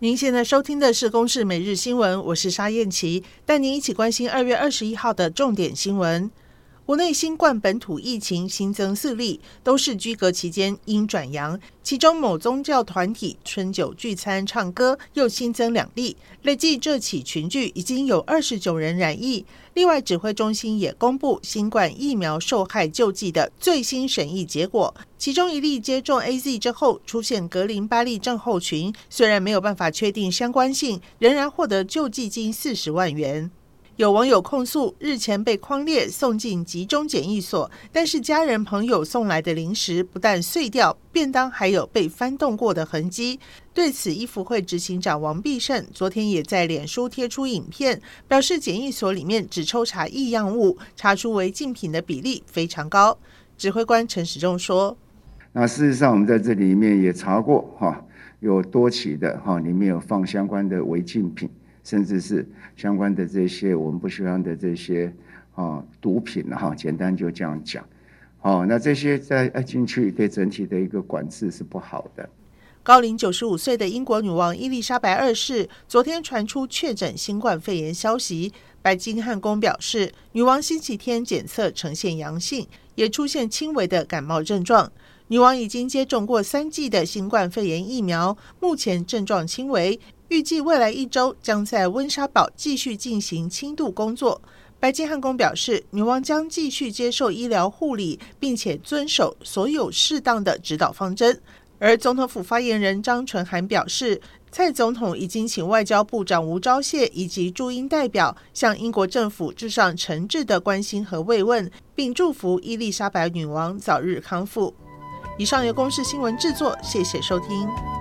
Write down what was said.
您现在收听的是《公视每日新闻》，我是沙燕琪，带您一起关心二月二十一号的重点新闻。国内新冠本土疫情新增四例，都是居隔期间阴转阳。其中某宗教团体春酒聚餐唱歌又新增两例，累计这起群聚已经有二十九人染疫。另外，指挥中心也公布新冠疫苗受害救济的最新审议结果，其中一例接种 AZ 之后出现格林巴利症候群，虽然没有办法确定相关性，仍然获得救济金四十万元。有网友控诉，日前被匡列送进集中检疫所，但是家人朋友送来的零食不但碎掉，便当还有被翻动过的痕迹。对此，医福会执行长王必胜昨天也在脸书贴出影片，表示检疫所里面只抽查异样物，查出违禁品的比例非常高。指挥官陈时中说：“那事实上，我们在这里面也查过，哈，有多起的哈，里面有放相关的违禁品。”甚至是相关的这些我们不喜欢的这些啊毒品哈，简单就这样讲，哦，那这些在进去对整体的一个管制是不好的。高龄九十五岁的英国女王伊丽莎白二世昨天传出确诊新冠肺炎消息，白金汉宫表示，女王星期天检测呈现阳性，也出现轻微的感冒症状。女王已经接种过三剂的新冠肺炎疫苗，目前症状轻微。预计未来一周将在温莎堡继续进行轻度工作。白金汉宫表示，女王将继续接受医疗护理，并且遵守所有适当的指导方针。而总统府发言人张纯涵表示，蔡总统已经请外交部长吴钊燮以及驻英代表向英国政府致上诚挚的关心和慰问，并祝福伊丽莎白女王早日康复。以上由公视新闻制作，谢谢收听。